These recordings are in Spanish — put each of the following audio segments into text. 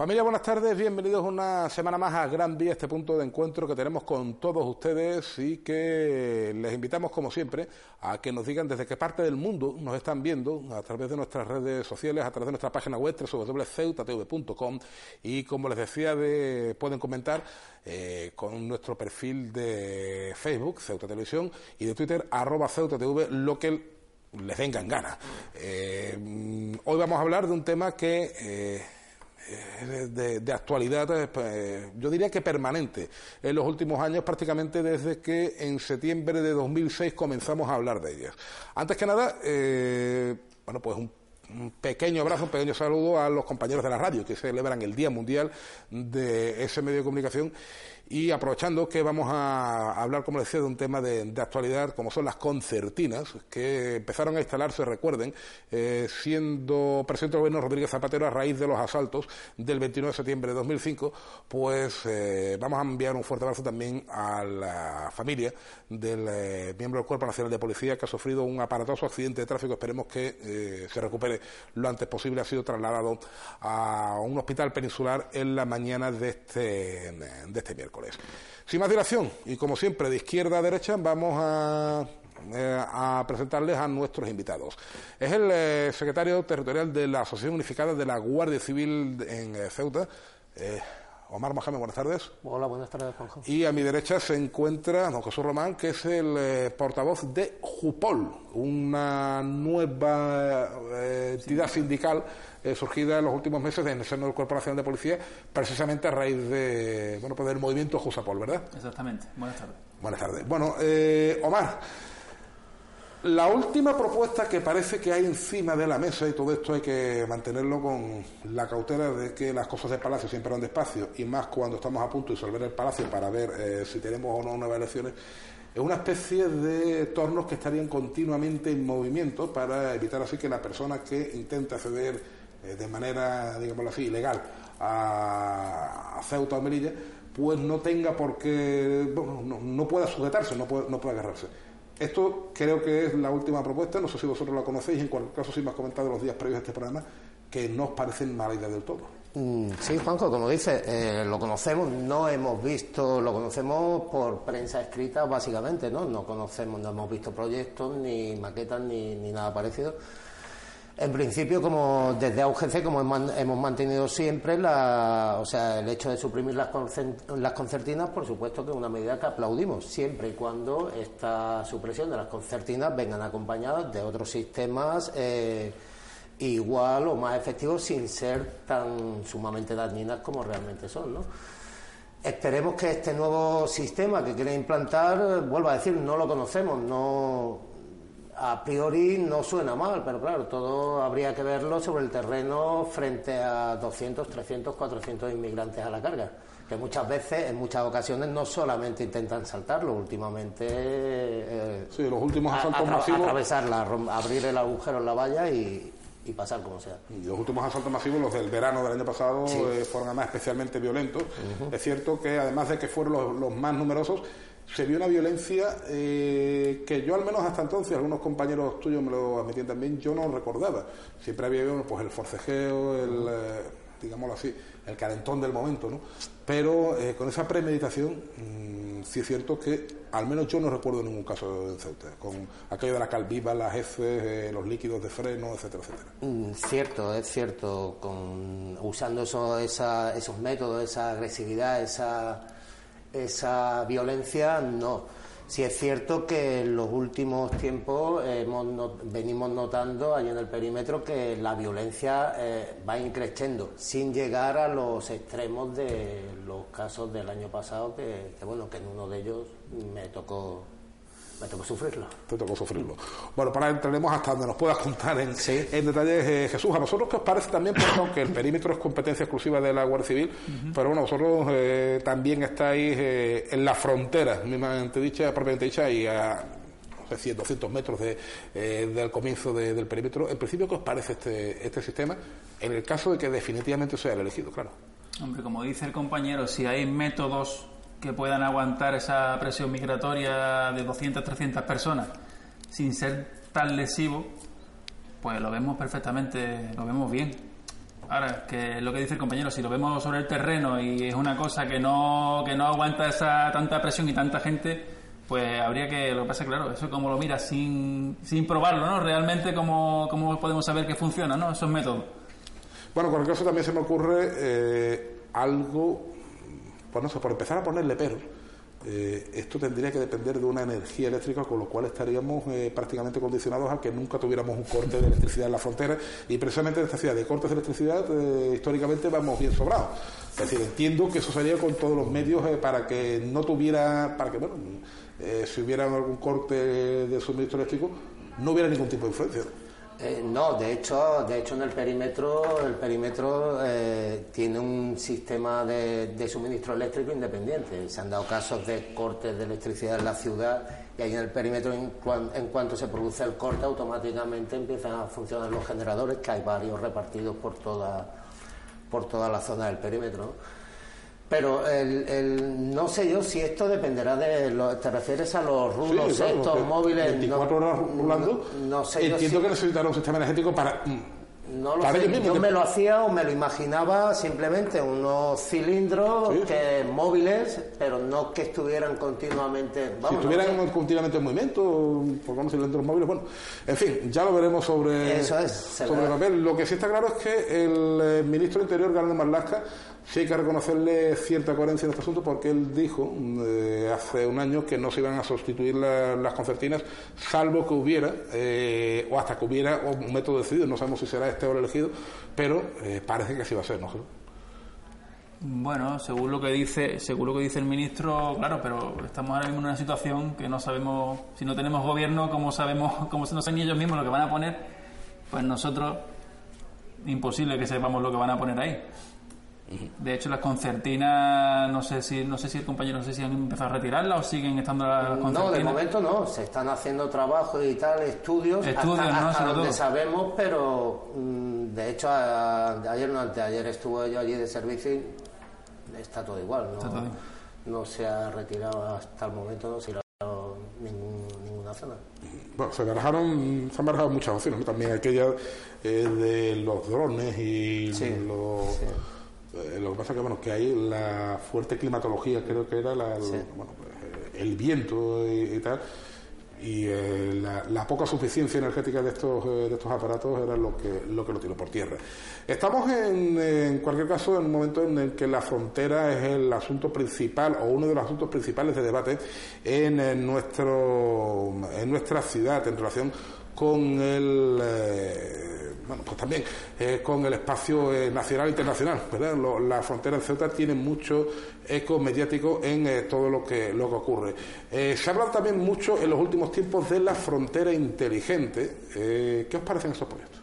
Familia, buenas tardes, bienvenidos una semana más a Gran Vía, este punto de encuentro que tenemos con todos ustedes y que les invitamos, como siempre, a que nos digan desde qué parte del mundo nos están viendo a través de nuestras redes sociales, a través de nuestra página web www.ceutatv.com y, como les decía, de, pueden comentar eh, con nuestro perfil de Facebook, Ceuta Televisión, y de Twitter, arroba CeutaTV, lo que les vengan ganas. Eh, hoy vamos a hablar de un tema que... Eh, de, actualidad, eh, pues, yo diría que permanente, en los últimos años, prácticamente desde que en septiembre de 2006 comenzamos a hablar de ellas. Antes que nada, eh, bueno, pues un pequeño abrazo, un pequeño saludo a los compañeros de la radio que celebran el Día Mundial de ese medio de comunicación y aprovechando que vamos a hablar, como decía, de un tema de, actualidad, como son las concertinas, que empezaron a instalarse, recuerden, eh, siendo presidente del gobierno Rodríguez Zapatero a raíz de los asaltos del 29 de septiembre de 2005, pues eh, vamos a enviar un fuerte abrazo también a la familia del eh, miembro del Cuerpo Nacional de Policía que ha sufrido un aparatoso accidente de tráfico. Esperemos que se recupere lo antes posible. Ha sido trasladado a un hospital peninsular en la mañana de este, de este miércoles. Sin más dilación, y como siempre, de izquierda a derecha, vamos a, eh, presentarles a nuestros invitados. Es el eh, secretario territorial de la Asociación Unificada de la Guardia Civil en eh, Ceuta. Omar Mohamed, buenas tardes. Hola, buenas tardes, Juanjo. Y a mi derecha se encuentra don Jesús Román, que es el portavoz de JUPOL, una nueva entidad sindical eh, surgida en los últimos meses en el seno del Cuerpo Nacional de Policía, precisamente a raíz de, bueno, pues del movimiento Jusapol, ¿verdad? Exactamente. Buenas tardes. Buenas tardes. Bueno, eh, Omar, la última propuesta que parece que hay encima de la mesa, y todo esto hay que mantenerlo con la cautela de que las cosas de Palacio siempre van despacio, y más cuando estamos a punto de disolver el Palacio para ver eh, si tenemos o no nuevas elecciones, es una especie de tornos que estarían continuamente en movimiento para evitar así que la persona que intenta acceder eh, de manera, digámoslo así, ilegal a, Ceuta o Melilla, pues no tenga por qué, bueno, no, pueda sujetarse, no pueda, no pueda agarrarse. Esto creo que es la última propuesta, no sé si vosotros la conocéis, en cualquier caso sí me has comentado los días previos a este programa, que no os parecen mala idea del todo. Mm, sí, Juanjo, como dice, eh, lo conocemos, no hemos visto, lo conocemos por prensa escrita básicamente, ¿no? No conocemos, no hemos visto proyectos, ni maquetas, ni, ni nada parecido en principio, como desde AUGC, como hemos mantenido siempre, la, o sea, el hecho de suprimir las, concertinas, por supuesto que es una medida que aplaudimos, siempre y cuando esta supresión de las concertinas vengan acompañadas de otros sistemas eh, igual o más efectivos sin ser tan sumamente dañinas como realmente son, ¿no? Esperemos que este nuevo sistema que quieren implantar, vuelva a decir, no lo conocemos, no a priori no suena mal, pero claro, todo habría que verlo sobre el terreno frente a 200, 300, 400 inmigrantes a la carga, que muchas veces, en muchas ocasiones, no solamente intentan saltarlo, últimamente... Eh, sí, los últimos asaltos masivos... Atravesarla, abrir el agujero en la valla y, pasar como sea. Y los últimos asaltos masivos, los del verano del año pasado, eh, fueron además especialmente violentos. Es cierto que además de que fueron los más numerosos, se vio una violencia eh, que yo al menos hasta entonces, algunos compañeros tuyos me lo admitían también, yo no recordaba. Siempre había pues el forcejeo, el, eh, digámoslo así, el calentón del momento, ¿no? Pero eh, con esa premeditación, mm, sí es cierto que al menos yo no recuerdo ningún caso en Ceuta, con aquello de la calviva, las heces, los líquidos de freno, etcétera, etcétera. Mm, cierto, es cierto, con, usando eso, esos métodos, esa agresividad, esa esa violencia no. Sí es cierto que en los últimos tiempos hemos venimos notando allí en el perímetro que la violencia eh, va increciendo, sin llegar a los extremos de los casos del año pasado, que bueno, que en uno de ellos me tocó me tocó sufrirlo. Te tocó sufrirlo. Bueno, para entraremos hasta donde nos puedas contar en, en detalles, eh, Jesús. ¿A nosotros qué os parece también, porque que el perímetro es competencia exclusiva de la Guardia Civil, pero bueno, vosotros eh, también estáis eh, en la frontera, mismamente dicha, propiamente dicha, y a no sé, 100, 200 metros de, del comienzo del perímetro. En principio, ¿qué os parece este, este sistema en el caso de que definitivamente sea el elegido, claro? Hombre, como dice el compañero, si hay métodos que puedan aguantar esa presión migratoria de 200, 300 personas sin ser tan lesivo, pues lo vemos perfectamente, lo vemos bien. Ahora, que lo que dice el compañero, si lo vemos sobre el terreno y es una cosa que no, que no aguanta esa tanta presión y tanta gente, pues habría que, lo que pasa claro, eso como lo mira sin, sin probarlo, ¿no? Realmente, ¿cómo, ¿cómo podemos saber que funciona, ¿no? Esos métodos. Bueno, con el caso también se me ocurre eh, algo pues no sé, por empezar a ponerle pero, eh, esto tendría que depender de una energía eléctrica, con lo cual estaríamos eh, prácticamente condicionados a que nunca tuviéramos un corte de electricidad en la frontera. Y precisamente en esta ciudad de cortes de electricidad, eh, históricamente vamos bien sobrados. Es decir, entiendo que eso sería con todos los medios para que no tuviera, para que, bueno, si hubiera algún corte de suministro eléctrico, no hubiera ningún tipo de influencia. Eh, no, de hecho, de hecho en el perímetro, el perímetro eh, tiene un sistema de, suministro eléctrico independiente. Se han dado casos de cortes de electricidad en la ciudad y ahí en el perímetro, en, en cuanto se produce el corte, automáticamente empiezan a funcionar los generadores, que hay varios repartidos por toda, por toda la zona del perímetro. Pero el, el, no sé yo si esto dependerá de. Lo, ¿Te refieres a los rulos estos móviles? 24 horas rulando. No, sé Entiendo yo que necesitará un sistema energético para. No lo sé. Yo me lo hacía o me lo imaginaba simplemente unos cilindros que móviles, pero no que estuvieran continuamente. si estuvieran continuamente en movimiento, por unos cilindros móviles, bueno, en fin, ya lo veremos sobre, Eso es, sobre el papel. Lo que sí está claro es que el eh, ministro de Interior, García Marlasca, sí hay que reconocerle cierta coherencia en este asunto porque él dijo eh, hace un año que no se iban a sustituir las concertinas salvo que hubiera eh, o hasta que hubiera un método decidido no sabemos si será este o el elegido pero eh, parece que así va a ser ¿no? Bueno, según lo que dice, según lo que dice el ministro, claro, pero estamos ahora mismo en una situación que no sabemos, si no tenemos gobierno, cómo sabemos, cómo no saben ellos mismos lo que van a poner, pues nosotros imposible que sepamos lo que van a poner ahí. De hecho, las concertinas, no sé si no sé si el compañero, no sé si han empezado a retirarlas o siguen estando las concertinas. No, de momento no, se están haciendo trabajos y tal, estudios, estudios hasta, ¿no? donde sabemos, pero mm, de hecho ayer no anteayer estuvo yo allí de servicio y está todo igual, no, no se ha retirado hasta el momento, no se ha retirado ninguna zona. Bueno, se barajaron, se han barajado muchas opciones, también aquella eh, de los drones y los... Eh, lo que pasa que bueno que hay la fuerte climatología creo que era la, el, bueno, pues, el viento y, tal y eh, la, poca suficiencia energética de estos eh, de estos aparatos era lo que lo que lo tiró por tierra. Estamos en, en cualquier caso en un momento en el que la frontera es el asunto principal o uno de los asuntos principales de debate en, nuestro en nuestra ciudad en relación con el bueno, pues también eh, con el espacio eh, nacional e internacional, ¿verdad? la frontera en Ceuta tiene mucho eco mediático en eh, todo lo que, lo que ocurre. se ha hablado también mucho en los últimos tiempos de la frontera inteligente. ¿Qué os parecen esos proyectos?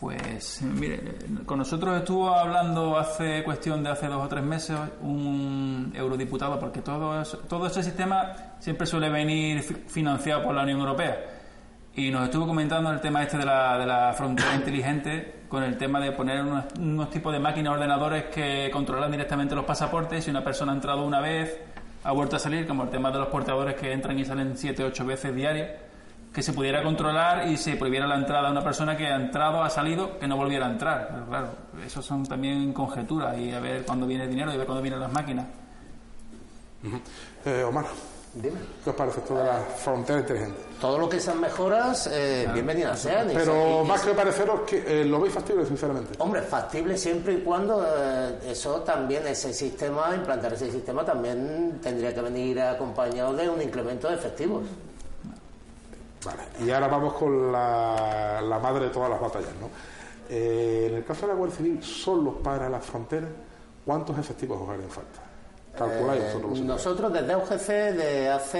Pues mire, con nosotros estuvo hablando hace cuestión de hace dos o tres meses un eurodiputado, porque todo, todo ese sistema siempre suele venir financiado por la Unión Europea y nos estuvo comentando el tema este de la, de la frontera inteligente con el tema de poner unos, tipos de máquinas ordenadores que controlan directamente los pasaportes. Si una persona ha entrado una vez ha vuelto a salir como el tema de los portadores que entran y salen siete ocho veces diarias que se pudiera controlar y se prohibiera la entrada a una persona que ha entrado ha salido que no volviera a entrar. Pero claro eso son también conjeturas y a ver cuándo viene el dinero y a ver cuándo vienen las máquinas. Eh, Omar Dime. ¿Qué os parece esto de la frontera inteligente? Todo lo que sean mejoras, eh, bienvenidas sean. Pero más que pareceros, que eh, lo veis factible, sinceramente. Hombre, factible siempre y cuando eh, eso también, ese sistema, implantar ese sistema también tendría que venir acompañado de un incremento de efectivos. Vale, y ahora vamos con la, la madre de todas las batallas, ¿no? Eh, en el caso de la Guardia Civil, solo para las fronteras, ¿cuántos efectivos os harían falta? ¿Calculáis Eh, vosotros? nosotros desde UGC, de hace,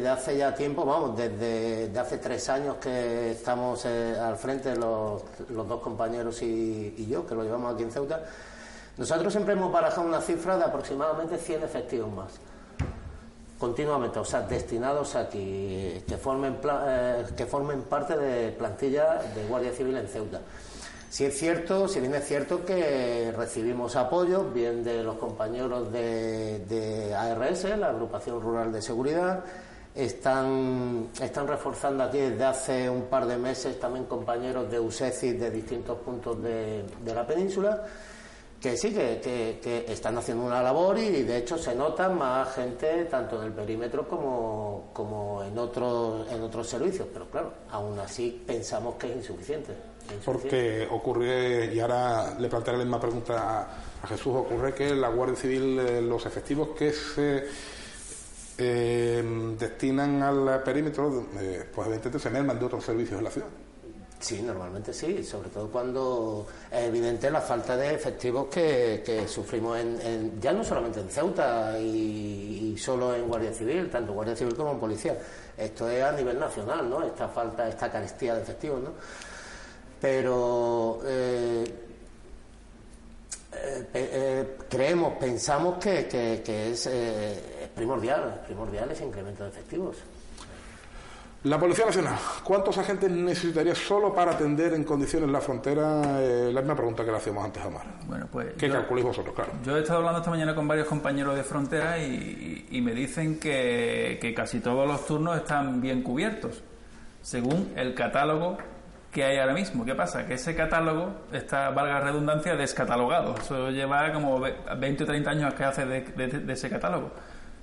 de hace ya tiempo, vamos, desde de hace tres años que estamos eh, al frente los, los dos compañeros y, y yo, que lo llevamos aquí en Ceuta, nosotros siempre hemos barajado una cifra de aproximadamente 100 efectivos más. Continuamente, o sea, destinados aquí, que formen, pla- eh, que formen parte de plantilla de Guardia Civil en Ceuta. Si es cierto, si bien es cierto que recibimos apoyo, bien de los compañeros de, ARS, la Agrupación Rural de Seguridad, están, están reforzando aquí desde hace un par de meses también compañeros de USECIS de distintos puntos de, de la península, que sí, que, que- que están haciendo una labor y de hecho se nota más gente tanto en el perímetro como, como en, otros, en otros servicios, pero claro, aún así pensamos que es insuficiente. Porque ocurre, y ahora le plantearé la misma pregunta a, Jesús, ocurre que la Guardia Civil, eh, los efectivos que se eh, destinan al perímetro, eh, pues evidentemente se merman de otros servicios en la ciudad. Sí, normalmente sí, sobre todo cuando es evidente la falta de efectivos que, que sufrimos en, en- ya no solamente en Ceuta y, y solo en Guardia Civil, tanto Guardia Civil como en Policía. Esto es a nivel nacional, ¿no? Esta falta, esta carestía de efectivos, ¿no? Pero eh, eh, eh, creemos, pensamos que, que- que es, eh, es primordial, es primordial ese incremento de efectivos. La Policía Nacional, ¿cuántos agentes necesitaría solo para atender en condiciones la frontera? Eh, la misma pregunta que le hacíamos antes a Omar. Bueno, pues ¿Qué yo- calculáis vosotros, claro? Yo he estado hablando esta mañana con varios compañeros de frontera y, y me dicen que, que casi todos los turnos están bien cubiertos, según el catálogo que hay ahora mismo. ¿Qué pasa? Que ese catálogo está, valga redundancia, descatalogado. Eso lleva como ve- 20 o 30 años que hace de, de- de ese catálogo.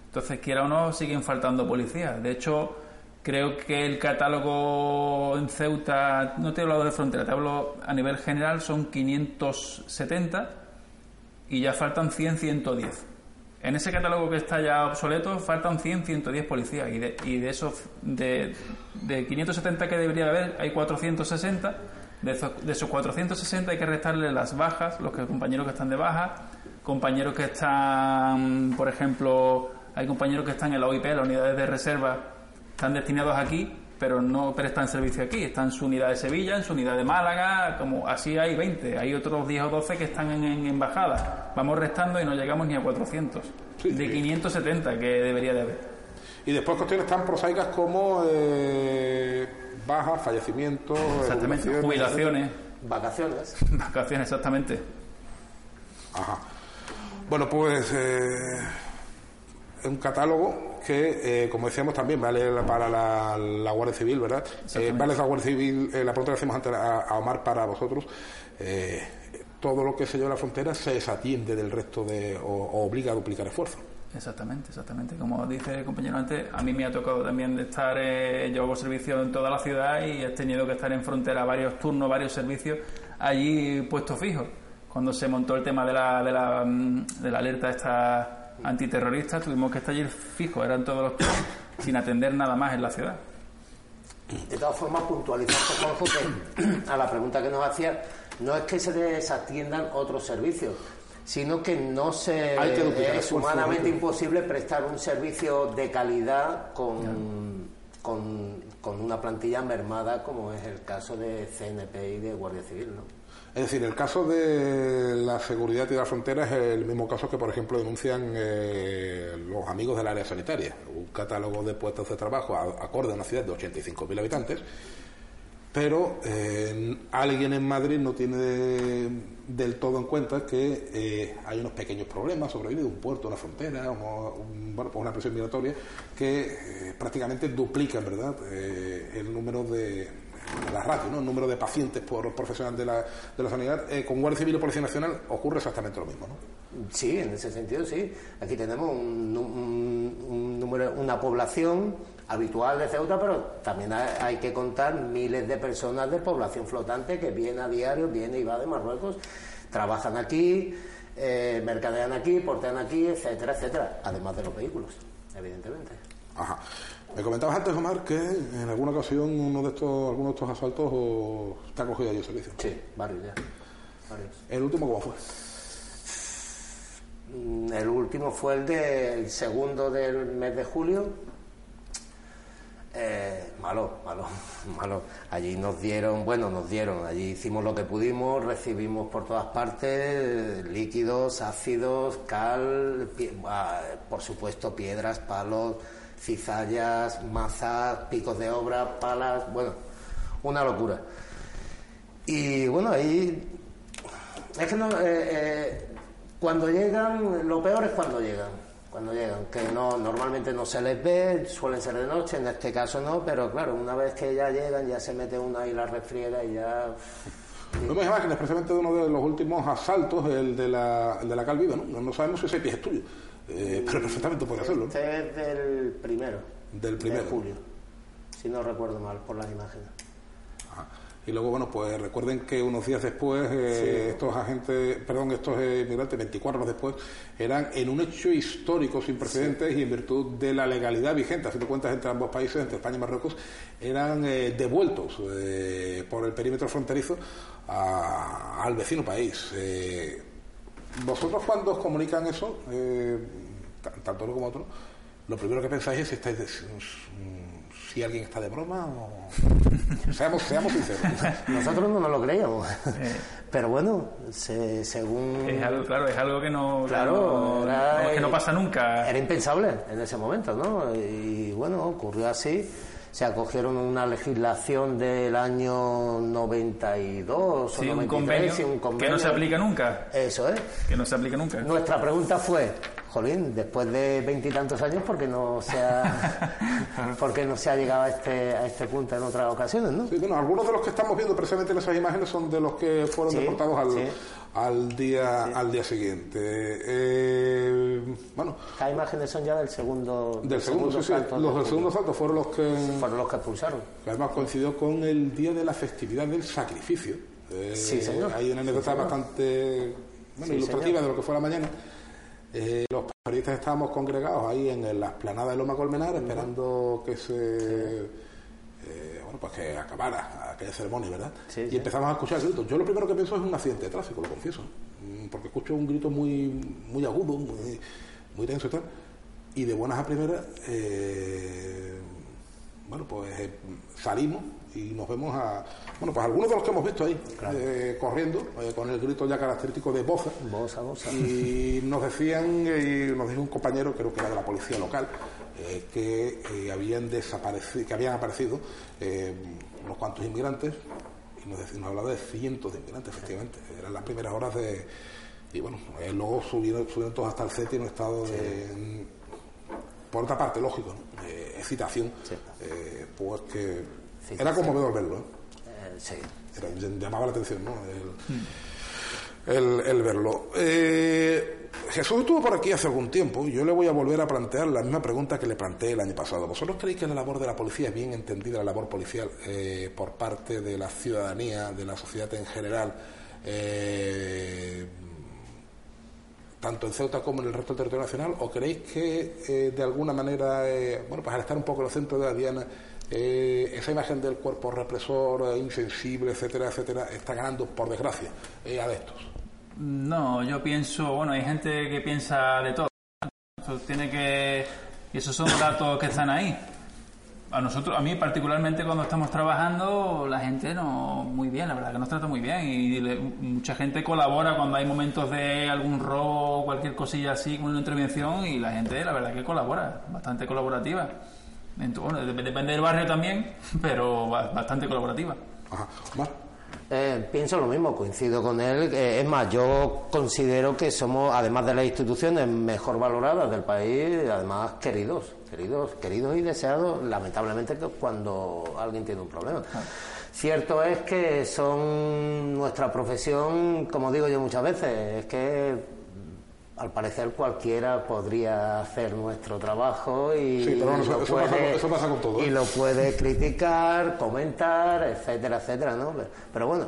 Entonces, quiera o no, siguen faltando policías. De hecho, creo que el catálogo en Ceuta, no te he hablado de frontera, te hablo a nivel general, son 570 y ya faltan 100, 110. En ese catálogo que está ya obsoleto faltan 100, 110 policías. Y de, y de esos de, de 570 que debería haber hay 460. De esos, de esos 460 hay que restarle las bajas, los que, compañeros que están de baja, compañeros que están, por ejemplo, hay compañeros que están en la OIP, las unidades de reserva, están destinados aquí, pero no prestan servicio aquí. Están en su unidad de Sevilla, en su unidad de Málaga, como así hay 20. Hay otros 10 o 12 que están en, en embajada. Vamos restando y no llegamos ni a 400. Sí, de sí. 570 que debería de haber. Y después cuestiones tan prosaicas como eh, bajas, fallecimientos, Exactamente. Jubilaciones, Vacaciones. vacaciones, exactamente. Ajá. Bueno, pues eh, un catálogo que, eh, como decíamos, también vale para la, la Guardia Civil, ¿verdad? Eh, vale la Guardia Civil, eh, la pregunta que hacemos antes a, a Omar para vosotros. todo lo que se lleva a la frontera se desatiende del resto de, o, o obliga a duplicar esfuerzos. Exactamente, exactamente. Como dice el compañero antes, a mí me ha tocado también de estar, eh, yo hago servicio en toda la ciudad y he tenido que estar en frontera varios turnos, varios servicios, allí puestos fijos. Cuando se montó el tema de la, de la, mm, de la alerta esta antiterrorista, tuvimos que estar allí fijos, eran todos los turnos, sin atender nada más en la ciudad. De todas formas, puntualizarte, Juanjo, que a la pregunta que nos hacía, no es que se desatiendan otros servicios, sino que no se Hay que duplicar es humanamente imposible prestar un servicio de calidad con, con, con una plantilla mermada como es el caso de CNP y de Guardia Civil, ¿no? Es decir, el caso de la seguridad y la frontera es el mismo caso que, por ejemplo, denuncian eh, los amigos del área sanitaria. Un catálogo de puestos de trabajo acorde a una ciudad de 85.000 habitantes, pero eh, alguien en Madrid no tiene del todo en cuenta que eh, hay unos pequeños problemas sobre el un puerto, una frontera, un- bueno, pues una presión migratoria que prácticamente duplican, ¿verdad?, el número de la ratio, ¿no? el número de pacientes por profesional de la, de la sanidad, eh, con Guardia Civil y Policía Nacional ocurre exactamente lo mismo. ¿no? Sí, en ese sentido sí. Aquí tenemos un, un- un número, una población habitual de Ceuta, pero también hay, hay que contar miles de personas de población flotante que viene a diario, viene y va de Marruecos, trabajan aquí, eh, mercadean aquí, portean aquí, etcétera, etcétera, además de los vehículos, evidentemente. Ajá. Me comentabas antes, Omar, que en alguna ocasión uno de estos, alguno de estos asaltos o, te ha cogido allí el servicio. Sí, varios ya. Varios. ¿El último cómo fue? Mm, El último fue el del segundo del mes de julio. Eh, malo, malo, malo. Allí nos dieron, bueno, nos dieron, allí hicimos lo que pudimos, recibimos por todas partes líquidos, ácidos, cal, pie- ah, por supuesto piedras, palos, cizallas, mazas, picos de obra, palas, bueno, una locura. Y bueno, ahí es que no, eh, eh, cuando llegan, lo peor es cuando llegan. Cuando llegan, que no, normalmente no se les ve, suelen ser de noche, en este caso no, pero claro, una vez que ya llegan, ya se mete una y la refriega y ya. Vemos imágenes precisamente de uno de los últimos asaltos, el de la, el de la Calviva, ¿no? No sabemos si ese pie es tuyo, eh, pero perfectamente puede hacerlo. Este es del primero. Del primero. De julio, si no recuerdo mal por las imágenes. Ajá. Y luego, bueno, pues recuerden que unos días después, eh, estos agentes, perdón, estos eh, inmigrantes, 24 horas después, eran en un hecho histórico sin precedentes y en virtud de la legalidad vigente, haciendo cuentas entre ambos países, entre España y Marruecos, eran eh, devueltos eh, por el perímetro fronterizo a- al vecino país. Vosotros cuando os comunican eso, eh, tanto uno como otro, lo primero que pensáis es si estáis de- si alguien está de broma o seamos, seamos sinceros. Nosotros no nos lo creíamos. Pero bueno, se- según. Es algo, claro, es algo que no, Claro, no- era- no- que no pasa nunca. Era impensable en ese momento, ¿no? Y bueno, ocurrió así. Se acogieron una legislación del año 92 Sí, o un 93, convenio, sí, un que convenio. no se aplica nunca. Eso es. Que no se aplica nunca. Nuestra pregunta fue, Jolín, después de veintitantos años, ¿por qué no se ha, por qué no se ha llegado a este, a este punto en otras ocasiones, no? Sí, bueno, algunos de los que estamos viendo precisamente en esas imágenes son de los que fueron Sí, deportados al, sí. Al día al día siguiente. Eh, bueno, Las imágenes son ya del segundo, del segundo, sí, salto los de del segundo salto fueron los que, Fueron los que expulsaron. que además coincidió con el día de la festividad del sacrificio. Eh, Sí, señor. Hay una anécdota Sí, bastante bueno, ilustrativa señor. de lo que fue la mañana. Eh, los periodistas estábamos congregados ahí en la esplanada de Loma Colmenar esperando que se eh, bueno pues que acabara aquella ceremonia, ¿verdad? Sí, y sí. empezamos a escuchar gritos. Yo lo primero que pienso es un accidente de tráfico, lo confieso, Mm, porque escucho un grito muy muy agudo, muy, muy tenso y tal. Y de buenas a primeras, eh, bueno, pues eh, salimos y nos vemos a, bueno, pues algunos de los que hemos visto ahí, corriendo, con el grito ya característico de Boza. Bosa, bosa. Y nos decían, y nos dijo un compañero, creo que era de la policía local, eh, que eh, habían desaparecido, que habían aparecido eh, unos cuantos inmigrantes, y nos, nos hablaba de cientos de inmigrantes, efectivamente. Eran las primeras horas de. Y bueno, eh, luego subieron, subieron todos hasta el CET en un estado de. Por otra parte, lógico, ¿no? de excitación, Sí. eh, pues que Sí, era sí. conmovedor verlo. ¿eh? Eh, sí. Era- llamaba la atención, ¿no? El, el- el verlo. Eh, Jesús estuvo por aquí hace algún tiempo. Yo le voy a volver a plantear la misma pregunta que le planteé el año pasado. ¿Vosotros creéis que la labor de la policía es bien entendida, la labor policial, eh, por parte de la ciudadanía, de la sociedad en general? eh, tanto en Ceuta como en el resto del territorio nacional, o creéis que eh, de alguna manera, bueno, pues al estar un poco en el centro de la diana, esa imagen del cuerpo represor, insensible, etcétera, etcétera, está ganando, por desgracia, eh, adeptos? No, yo pienso, bueno, hay gente que piensa de todo. Eso tiene que, y esos son datos que están ahí. A nosotros, a mí particularmente cuando estamos trabajando, la gente no muy bien, la verdad que nos trata muy bien y le- mucha gente colabora cuando hay momentos de algún robo, cualquier cosilla así, con una intervención y la gente, la verdad que colabora, bastante colaborativa. Bueno, dep- depende del barrio también, pero ba- bastante colaborativa. Ajá. Eh, pienso lo mismo, coincido con él. Eh, es más, yo considero que somos, además de las instituciones mejor valoradas del país, además queridos, queridos, queridos y deseados, lamentablemente cuando alguien tiene un problema. Cierto es que son nuestra profesión, como digo yo muchas veces, es que al parecer cualquiera podría hacer nuestro trabajo y, lo, puede, y lo puede criticar, comentar, etcétera, etcétera, ¿no? Pero bueno,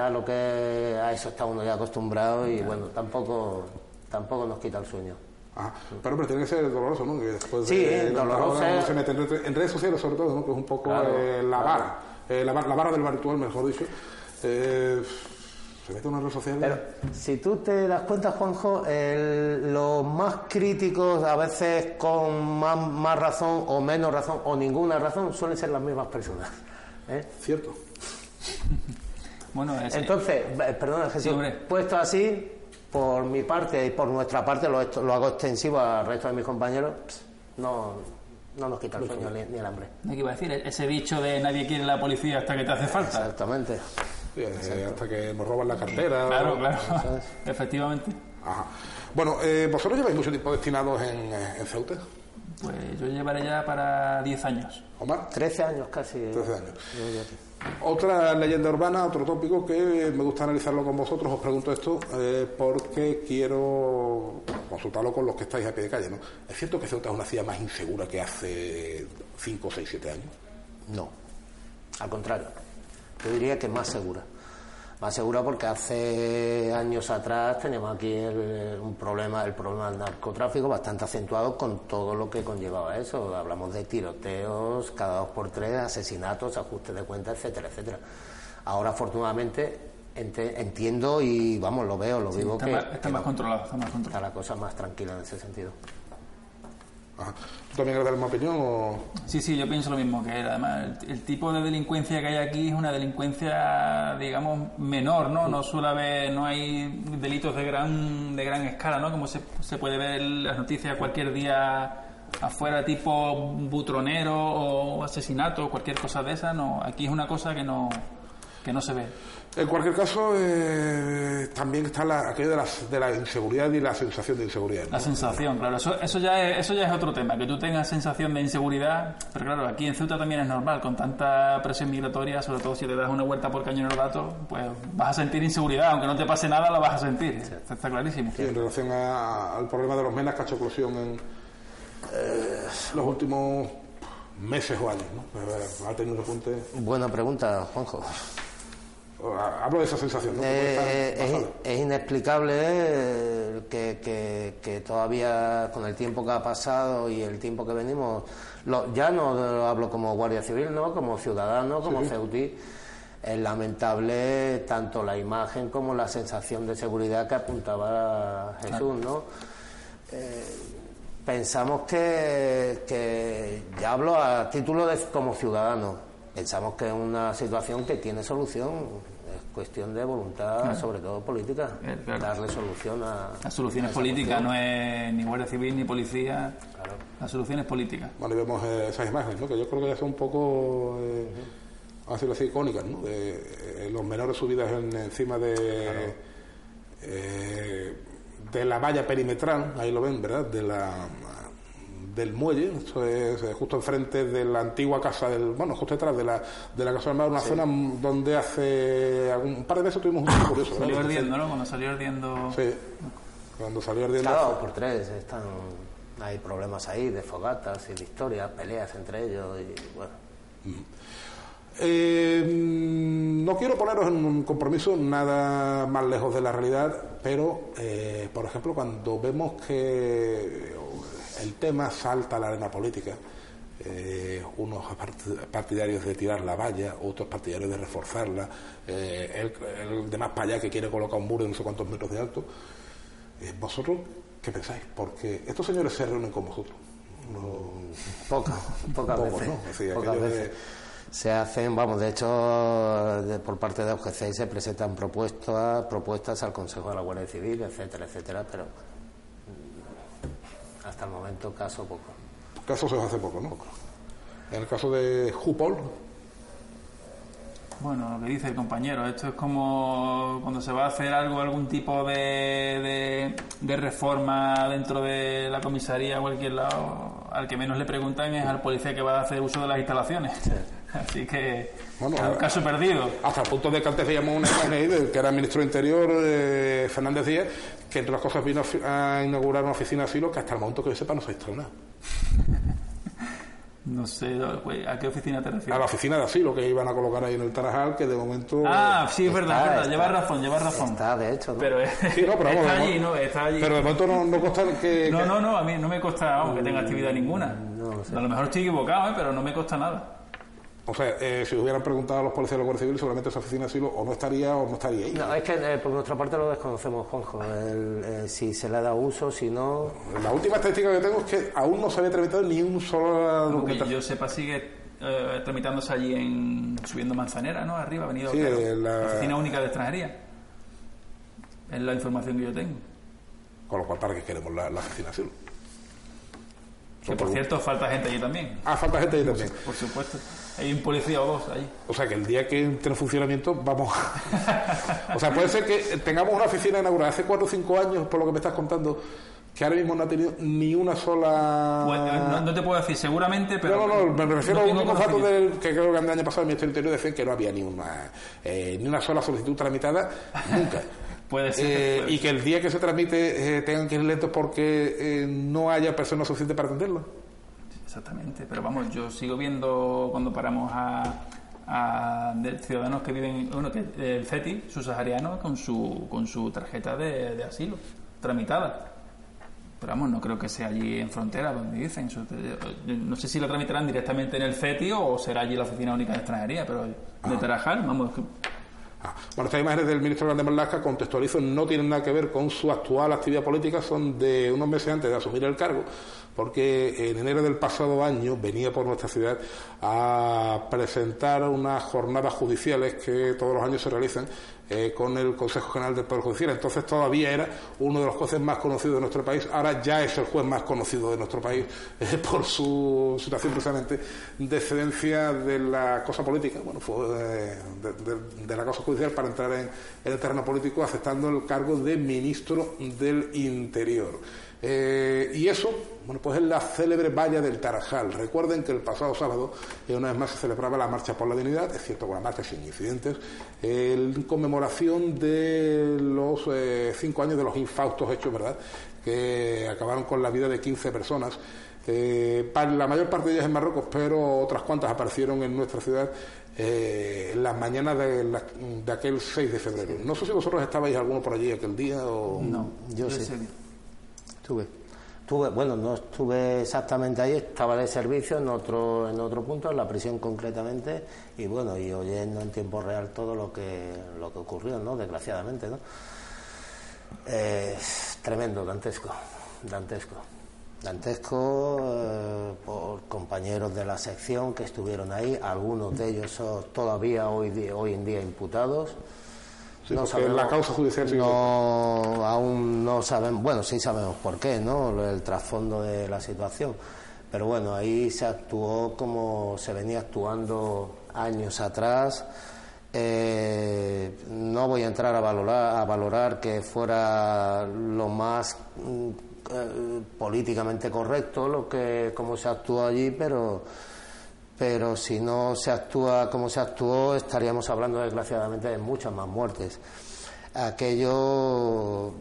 a lo que a eso está uno ya acostumbrado y bueno, tampoco tampoco nos quita el sueño. Ah, pero hombre, tiene que ser doloroso, ¿no? Que después sí, de, doloroso. se mete en redes sociales sobre todo, ¿no? Que es un poco eh, la vara, eh, la, la, vara del virtual, mejor dicho. Se mete una red social. Pero si tú te das cuenta, Juanjo, los más críticos, a veces con más, razón o menos razón o ninguna razón, suelen ser las mismas personas. ¿eh? Cierto. bueno, Entonces, perdona, Jesús, puesto así, por mi parte y por nuestra parte, lo, lo hago extensivo al resto de mis compañeros, no, no nos quita el sueño ni, el hambre. ¿Qué iba a decir? Ese dicho de nadie quiere la policía hasta que te hace falta. Exactamente. Eh, hasta que nos roban la cartera. Claro, claro. Efectivamente. Bueno, eh, ¿vosotros lleváis mucho tiempo destinados en, eh, en Ceuta? Pues yo llevaré ya para 10 años. ¿Omar? 13 años casi. 13 años. Otra leyenda urbana, otro tópico que me gusta analizarlo con vosotros, os pregunto esto porque quiero consultarlo con los que estáis a pie de calle. ¿no? ¿Es cierto que Ceuta es una ciudad más insegura que hace 5, 6, 7 años? No, al contrario. Yo diría que más segura. Más segura porque hace años atrás tenemos aquí un problema, el problema del narcotráfico bastante acentuado con todo lo que conllevaba eso. Hablamos de tiroteos cada dos por tres, asesinatos, ajustes de cuentas, etcétera, etcétera. Ahora, afortunadamente, entiendo y vamos, lo veo, lo vivo está que, más, está, más controlado, está más controlado. Está la cosa más tranquila en ese sentido. ¿Tú también eres de la misma opinión? O... Sí, sí, yo pienso lo mismo, que además el, tipo de delincuencia que hay aquí es una delincuencia, digamos, menor, ¿no? No suele haber, no hay delitos de gran, de gran escala, ¿no? Como se, se puede ver en las noticias cualquier día afuera, tipo butronero o asesinato, cualquier cosa de esa, no. Aquí es una cosa que no, que no se ve. En cualquier caso, eh, también está la, aquello de la, de la, inseguridad y la sensación de inseguridad. La sensación, claro. Eso, eso, ya es, eso ya es otro tema, que tú tengas sensación de inseguridad. Pero claro, aquí en Ceuta también es normal, con tanta presión migratoria, sobre todo si te das una vuelta por Cañón Datos, pues vas a sentir inseguridad. Aunque no te pase nada, lo vas a sentir. Está clarísimo. Sí, en relación al problema de los menas que ha hecho eclosión en eh, los últimos meses o años, ¿no? Ha tenido un repunte. Buena pregunta, Juanjo. Hablo de esa sensación. Eh, es, inexplicable eh, que, todavía con el tiempo que ha pasado y el tiempo que venimos, ya no hablo como Guardia Civil, no como ciudadano, como ceutí, es lamentable tanto la imagen como la sensación de seguridad que apuntaba Jesús, ¿no? Eh, pensamos que, que, ya hablo a título de como ciudadano, pensamos que es una situación que tiene solución. Es cuestión de voluntad, sobre todo política, eh, darle solución a. La solución es política, no es ni Guardia Civil ni policía. La solución es política. Bueno, y vemos eh, esas imágenes, ¿no? que yo creo que ya son un poco. Eh, así, así icónicas, ¿no? De, los menores subidas encima de. de la valla perimetral, ahí lo ven, ¿verdad? De la del muelle, esto es eh, justo enfrente de la antigua casa del, bueno, justo detrás de la, de la casa del mar, una zona donde hace algún, un par de veces tuvimos un curioso. Salió ardiendo, ¿no? Cuando salió ardiendo. Sí, cuando salió ardiendo. Cada dos por tres están, hay problemas ahí de fogatas y de historias, peleas entre ellos y bueno. Mm. Eh, no quiero poneros en un compromiso nada más lejos de la realidad, pero, eh, por ejemplo, cuando vemos que el tema salta a la arena política. Eh, unos partidarios de tirar la valla, otros partidarios de reforzarla, eh, el, de más para allá que quiere colocar un muro de no sé cuántos metros de alto. Eh, ¿Vosotros qué pensáis? Porque estos señores se reúnen con vosotros. pocas, pocas veces. Se hacen, vamos, de hecho, por parte de UGC se presentan propuestas, propuestas al Consejo de la Guardia Civil, etcétera, etcétera, pero hasta el momento caso poco. Casos se hace poco, ¿no? En el caso de Jupol. Bueno, lo que dice el compañero, esto es como cuando se va a hacer algo, algún tipo de, de, reforma dentro de la comisaría o cualquier lado, al que menos le preguntan es al policía que va a hacer uso de las instalaciones. Así que, bueno, caso perdido. Hasta el punto de que antes veíamos una imagen que era el ministro de Interior, eh, Fernández Díaz, que entre las cosas vino a inaugurar una oficina de asilo que hasta el momento que yo sepa no se ha instalado No sé, pues, ¿a qué oficina te refieres? A la oficina de asilo que iban a colocar ahí en el Tarajal, que de momento... Ah, sí, es verdad, es verdad. llevas razón, llevas razón. Está, de hecho, ¿no? Pero, sí, no, pero está allí, ¿no? Está allí. Pero de momento no, no consta que... No, no, no, a mí no me consta vamos, que tenga actividad ninguna. No, sé. A lo mejor estoy equivocado, ¿eh? pero no me consta nada. O sea, eh, si hubieran preguntado a los policías de la Guardia Civil, seguramente esa oficina de asilo o no estaría o no estaría ahí. No, es que eh, por nuestra parte lo desconocemos, Juanjo. Eh, si se le ha dado uso, si no. La última estadística que tengo es que aún no se había tramitado ni un solo Que yo sepa, sigue tramitándose allí en. subiendo Manzanera, ¿no? Arriba, ha venido la... Oficina Única de Extranjería. Es la información que yo tengo. Con lo cual, ¿para qué queremos la, la oficina de asilo? Que por cierto, falta gente allí también. Ah, falta gente allí también. Por supuesto. Hay un policía o dos ahí. O sea que el día que entre en funcionamiento vamos. O sea, puede ser que tengamos una oficina inaugurada hace cuatro o cinco años, por lo que me estás contando, que ahora mismo no ha tenido ni una sola. Pues, eh, no, te puedo decir seguramente, pero. No, no, no, me refiero a unos datos del, que creo que el año pasado el Ministerio Interior decía que no había ni una, eh, ni una sola solicitud tramitada nunca. Puede ser. Eh, y que el día que se transmite tengan que ir lentos porque no haya personas suficientes para atenderlo. Exactamente, pero vamos, yo sigo viendo cuando paramos a, ciudadanos que viven, bueno, que el CETI, subsahariano, con su, con su tarjeta de, asilo tramitada. Pero vamos, no creo que sea allí en frontera donde dicen. No sé si lo tramitarán directamente en el CETI o será allí la Oficina Única de Extranjería, pero de. Tarajal, vamos. Ah. Bueno, estas imágenes del ministro Grande Marlaska, contextualizo, no tienen nada que ver con su actual actividad política, son de unos meses antes de asumir el cargo porque en enero del pasado año venía por nuestra ciudad a presentar unas jornadas judiciales que todos los años se realizan eh, con el Consejo General del Poder Judicial. Entonces todavía era uno de los jueces más conocidos de nuestro país, ahora ya es el juez más conocido de nuestro país eh, por su situación precisamente de excedencia de la cosa política, bueno, fue eh, de, la cosa judicial para entrar en el terreno político aceptando el cargo de ministro del Interior. Eh, y eso, bueno, pues es la célebre valla del Tarajal. Recuerden que el pasado sábado, eh, una vez más, se celebraba la Marcha por la Dignidad, es cierto, con la marcha sin incidentes, en conmemoración de los eh, cinco años de los infaustos hechos, ¿verdad?, que acabaron con la vida de 15 personas. la mayor parte de ellas en Marruecos, pero otras cuantas aparecieron en nuestra ciudad en las mañanas de, aquel 6 de febrero. No sé si vosotros estabais alguno por allí aquel día o... No, yo, sí. Estuve. bueno, no estuve exactamente ahí, estaba de servicio en otro, en otro punto, en la prisión concretamente, y bueno, y oyendo en tiempo real todo lo que, lo que ocurrió, ¿no? Desgraciadamente, ¿no? tremendo, dantesco, dantesco. Dantesco eh, por compañeros de la sección que estuvieron ahí, algunos de ellos son todavía hoy, hoy en día imputados no sabemos, la causa judicial no, aún no sabemos, bueno, sí sabemos por qué, ¿no? El trasfondo de la situación. Pero bueno, ahí se actuó como se venía actuando años atrás. Eh, no voy a entrar a valorar, a valorar que fuera lo más mm, eh, políticamente correcto lo que como se actuó allí, pero pero si no se actúa como se actuó, estaríamos hablando desgraciadamente de muchas más muertes. Aquello,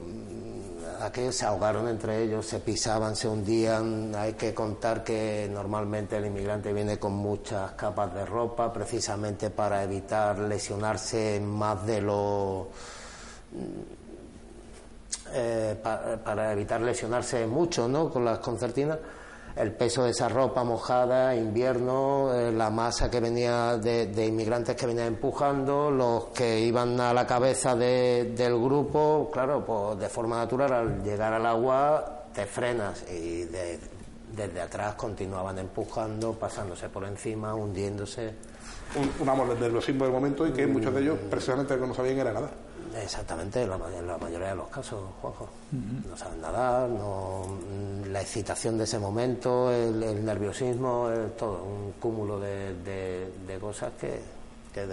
aquellos se ahogaron entre ellos, se pisaban, se hundían. Hay que contar que normalmente el inmigrante viene con muchas capas de ropa, precisamente para evitar lesionarse más de lo. Eh, para evitar lesionarse mucho, ¿no? Con las concertinas el peso de esa ropa mojada, invierno, eh, la masa que venía de, inmigrantes que venían empujando, los que iban a la cabeza del grupo, claro, pues de forma natural al llegar al agua te frenas y desde atrás continuaban empujando, pasándose por encima, hundiéndose. Un, amor del del momento y que muchos de ellos precisamente no sabían era nada. Exactamente, en la, mayoría de los casos, Juanjo. No saben nadar, no, mm, la excitación de ese momento, el, nerviosismo, todo, un cúmulo de, cosas que, que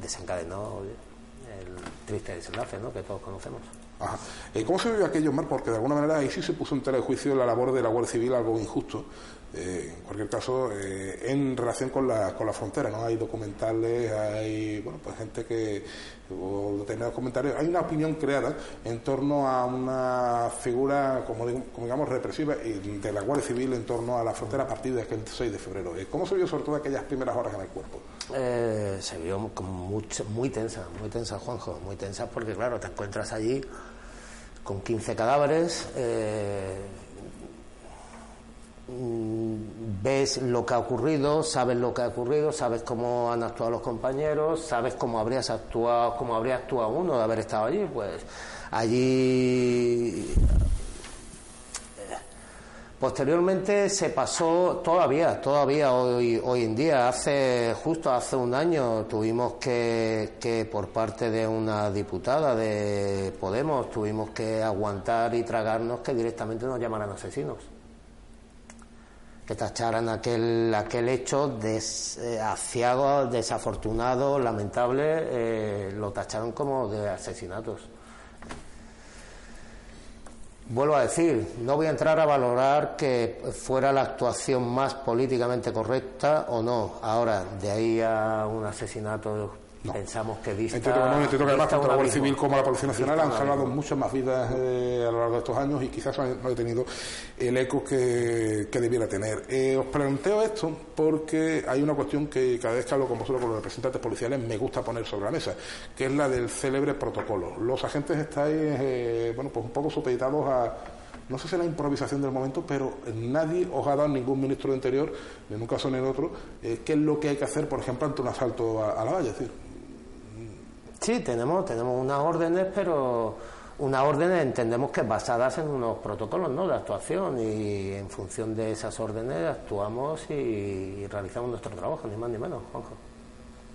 desencadenó el triste desenlace ¿no? que todos conocemos. Ajá. Eh, ¿Cómo se vive aquello, Mar? Porque de alguna manera ahí sí se puso en tela de juicio la labor de la Guardia Civil, algo injusto. Eh, en cualquier caso, eh, en relación con la, con la frontera, ¿no? Hay documentales, hay, bueno, pues gente que, o determinados comentarios, hay una opinión creada en torno a una figura, como, digamos, represiva de la Guardia Civil en torno a la frontera a partir de aquel 6 de febrero. ¿Cómo se vio sobre todo aquellas primeras horas en el cuerpo? se vio como muy tensa, muy tensa, Juanjo, muy tensa porque, claro, te encuentras allí con 15 cadáveres, eh, ves lo que ha ocurrido, sabes lo que ha ocurrido, sabes cómo han actuado los compañeros, sabes cómo habrías actuado, cómo habría actuado uno de haber estado allí, pues allí Posteriormente se pasó todavía, todavía hoy, hoy en día, hace justo hace un año tuvimos que, que por parte de una diputada de Podemos tuvimos que aguantar y tragarnos que directamente nos llamaran asesinos que tacharan aquel, aquel hecho desasiado, desafortunado, lamentable, eh, lo tacharon como de asesinatos. Vuelvo a decir, no voy a entrar a valorar que fuera la actuación más políticamente correcta o no. Ahora, de ahí a un asesinato Pensamos que dista... Entiendo, no, que además tanto la Guardia Civil como la Policía Nacional han salvado muchas más vidas eh, a lo largo de estos años y quizás no ha tenido el eco que, debiera tener. Eh, os planteo esto porque hay una cuestión que cada vez que hablo con vosotros, con los representantes policiales, me gusta poner sobre la mesa, que es la del célebre protocolo. Los agentes estáis, eh, bueno, pues un poco supeditados a no sé si la improvisación del momento, pero nadie os ha dado, ningún ministro de Interior, en un caso ni en otro, qué es lo que hay que hacer, por ejemplo, ante un asalto a, a la valla. Es decir, Sí, tenemos, tenemos unas órdenes, pero unas órdenes entendemos que basadas en unos protocolos ¿no? de actuación y en función de esas órdenes actuamos y, realizamos nuestro trabajo, ni más ni menos, Juanjo.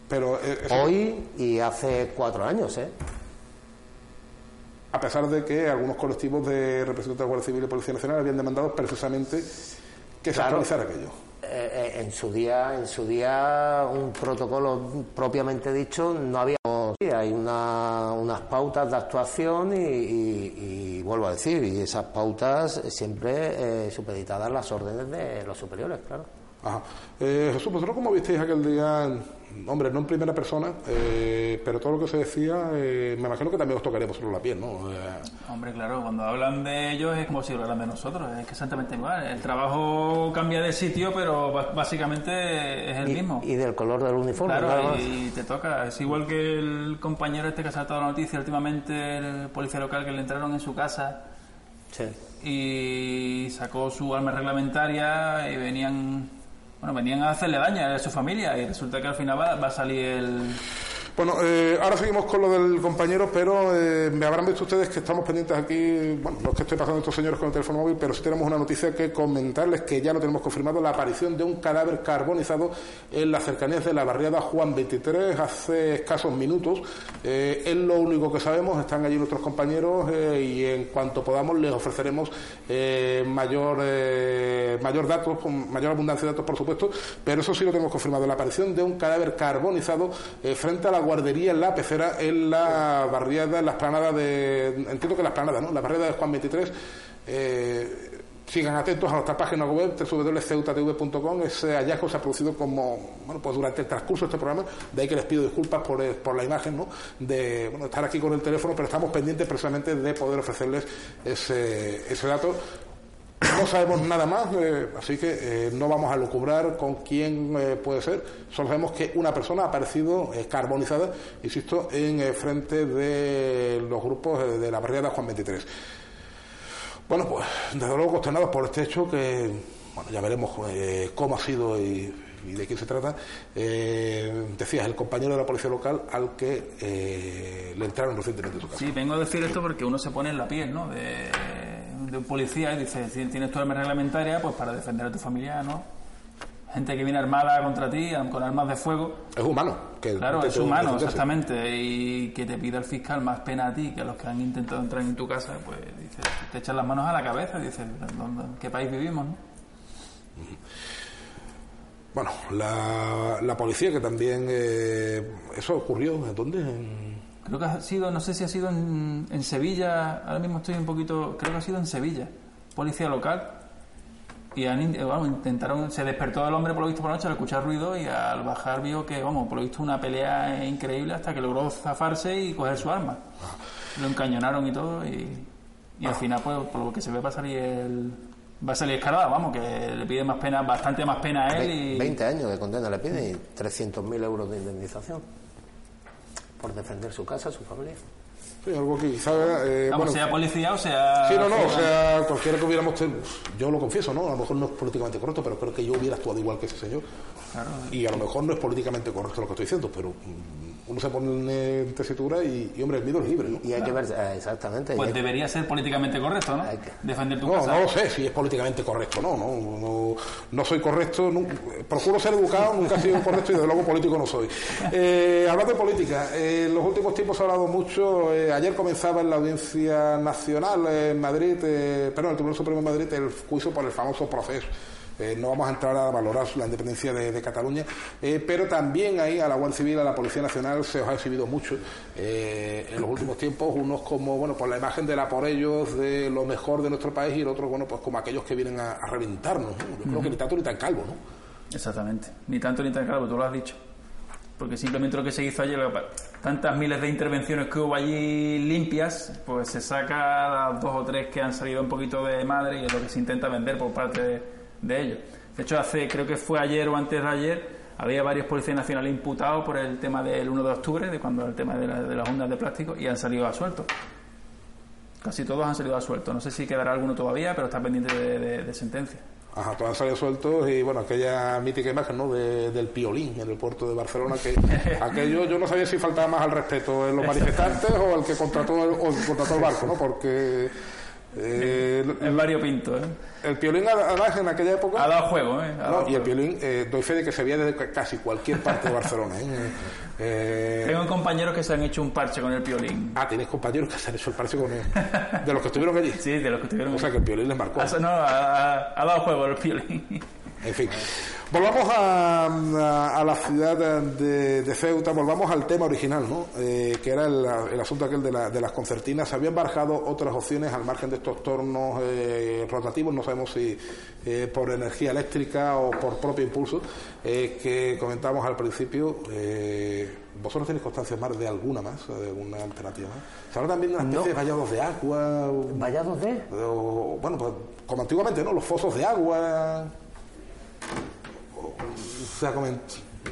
Pero, eh, Hoy y hace cuatro años, ¿eh? A pesar de que algunos colectivos de representantes de la Guardia Civil y Policía Nacional habían demandado precisamente que se actualizara aquello. Eh, eh, en su día, en su día, un protocolo propiamente dicho no había hay una, unas pautas de actuación y, vuelvo a decir, y esas pautas siempre eh, supeditadas a las órdenes de los superiores, claro. Ajá. Eh, Jesús, ¿vosotros cómo visteis aquel día hombre, no en primera persona, eh, pero todo lo que se decía, eh, me imagino que también os tocaría vosotros la piel, ¿no? Eh, hombre, claro, cuando hablan de ellos es como si hablaran de nosotros, es que exactamente igual. El trabajo cambia de sitio, pero básicamente es el mismo. Y del color del uniforme, claro. Y te toca, es igual que el compañero este que ha saltado la noticia últimamente, el policía local que le entraron en su casa. Y sacó su arma reglamentaria y venían bueno, venían a hacerle daño a su familia y resulta que al final va, va a salir el bueno, eh, ahora seguimos con lo del compañero, pero eh, me habrán visto ustedes que estamos pendientes aquí, bueno, los que estoy pasando estos señores con el teléfono móvil, pero sí tenemos una noticia que comentarles que ya lo tenemos confirmado, la aparición de un cadáver carbonizado en las cercanías de la barriada Juan 23 hace escasos minutos. Eh, es lo único que sabemos, están allí nuestros compañeros eh, y en cuanto podamos les ofreceremos mayor, mayor datos, mayor abundancia de datos, por supuesto, pero eso sí lo tenemos confirmado, la aparición de un cadáver carbonizado frente a la guardería en la pecera en la barriada, en la esplanada de. Entiendo que la esplanada, ¿no? La barriada de Juan 23. Eh, sigan atentos a nuestra página web www.ceutatv.com ese hallazgo se ha producido como bueno pues durante el transcurso de este programa de ahí que les pido disculpas por, eh, por la imagen ¿no? de bueno, estar aquí con el teléfono pero estamos pendientes precisamente de poder ofrecerles ese, ese dato no sabemos nada más, eh, así que eh, no vamos a lucubrar con quién eh, puede ser. Solo sabemos que una persona ha aparecido carbonizada, insisto, en frente de los grupos de la barriada Juan 23. Bueno, pues desde luego consternados por este hecho que, bueno, ya veremos cómo ha sido y, de quién se trata. decías, el compañero de la policía local al que le entraron recientemente en su casa. Sí, vengo a decir esto porque uno se pone en la piel, ¿no? De un policía y dice, tienes tu arma reglamentaria, pues para defender a tu familia, ¿no? Gente que viene armada contra ti, con armas de fuego. Es humano. Que claro, es humano, exactamente. Y que te pida el fiscal más pena a ti que a los que han intentado entrar en tu casa, pues dice, te echan las manos a la cabeza y dices, ¿en qué país vivimos, no? Bueno, la, la policía que también... eh, ¿Eso ocurrió? ¿En dónde? En- Creo que ha sido, no sé si ha sido en, en Sevilla, ahora mismo estoy un poquito, creo que ha sido en Sevilla, policía local. Y han, in- eh, intentaron, se despertó el hombre por lo visto por la noche al escuchar ruido y al bajar vio que, vamos, por lo visto una pelea increíble hasta que logró zafarse y coger su arma. Lo encañonaron y todo y, y al final, pues, por lo que se ve va a salir el... Va a salir escalada, vamos, que le pide más pena, bastante más pena a él y... 20 años de condena le piden y 300.000 euros de indemnización por defender su casa, su familia. Sí, algo que quizá... eh, Vamos, bueno, sea policía o sea... Sí, no, no, o sea, cualquiera que hubiéramos tenido, yo lo confieso, ¿no? A lo mejor no es políticamente correcto, pero creo que yo hubiera actuado igual que ese señor. Claro, Y a lo mejor no es políticamente correcto lo que estoy diciendo, pero mm, uno se pone en tesitura y, y, hombre, el miedo es libre, ¿no? Y hay que ver, eh, exactamente. Pues hay- debería ser políticamente correcto, ¿no? Que- Defender tu No, casa. no lo sé si es políticamente correcto, no, no, no, no soy correcto, nu- procuro ser educado, nunca he sido correcto y desde luego político no soy. Eh, hablando de política, eh, en los últimos tiempos se ha hablado mucho, eh, ayer comenzaba en la Audiencia Nacional en Madrid, eh, perdón, el Tribunal Supremo de Madrid, el juicio por el famoso proceso. Eh, no vamos a entrar a valorar la independencia de, de Cataluña, eh, pero también ahí a la Guardia Civil, a la Policía Nacional se os ha exhibido mucho eh, en los últimos tiempos, unos como, bueno, por la imagen de la por ellos, de lo mejor de nuestro país y el otro, bueno, pues como aquellos que vienen a, a reventarnos, ¿no? Yo creo que ni tanto ni tan calvo, ¿no? Exactamente. Ni tanto ni tan claro, tú lo has dicho. Porque simplemente lo que se hizo ayer, tantas miles de intervenciones que hubo allí limpias, pues se saca las dos o tres que han salido un poquito de madre y es lo que se intenta vender por parte de, de ellos. De hecho, hace, creo que fue ayer o antes de ayer, había varios policías nacionales imputados por el tema del 1 de octubre, de cuando el tema de, la- de las ondas de plástico, y han salido absueltos. Casi todos han salido absueltos. No sé si quedará alguno todavía, pero está pendiente de, de- de sentencia. Ajá, todos han salido sueltos y bueno, aquella mítica imagen ¿no? de- del piolín en el puerto de Barcelona, que aquello yo no sabía si faltaba más al respeto en los manifestantes o el que contrató el, o el contrató el barco, ¿no? Porque eh, el, Es variopinto, ¿eh? el piolín además en aquella época... Ha dado juego, ¿eh? Ha dado No, y el piolín, eh, doy fe de que se veía desde casi cualquier parte de Barcelona. ¿eh? Eh, Tengo compañeros que se han hecho un parche con el piolín. ah, tienes compañeros que se han hecho el parche con él. De los que estuvieron allí. Sí, de los que estuvieron. O sea que el piolín les marcó. No, ha dado juego el piolín. En fin, volvamos a, a- a la ciudad de, de Ceuta, volvamos al tema original, ¿no? Eh, que era el, el asunto aquel de, la- de las concertinas. Se habían barajado otras opciones al margen de estos tornos eh, rotativos, no sabemos si eh, por energía eléctrica o por propio impulso, eh, que comentábamos al principio. Eh, ¿Vosotros tenéis constancia más de alguna más, de alguna alternativa más? Se habla también de una especie de vallados de agua. Vallados de. o, bueno, pues como antiguamente, ¿no? Los fosos de agua.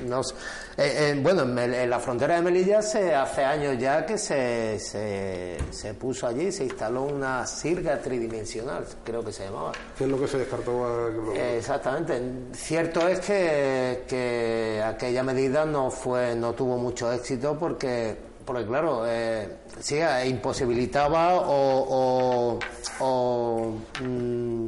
No sé. Eh, eh, bueno, en, la frontera de Melilla se, hace años ya que se, se, se puso allí, se instaló una sirga tridimensional, creo que se llamaba. ¿Qué es lo que se descartó? Eh, Exactamente. Cierto es que, que aquella medida no fue, no tuvo mucho éxito porque, porque claro, eh, sí, eh, imposibilitaba o, o- o, mm,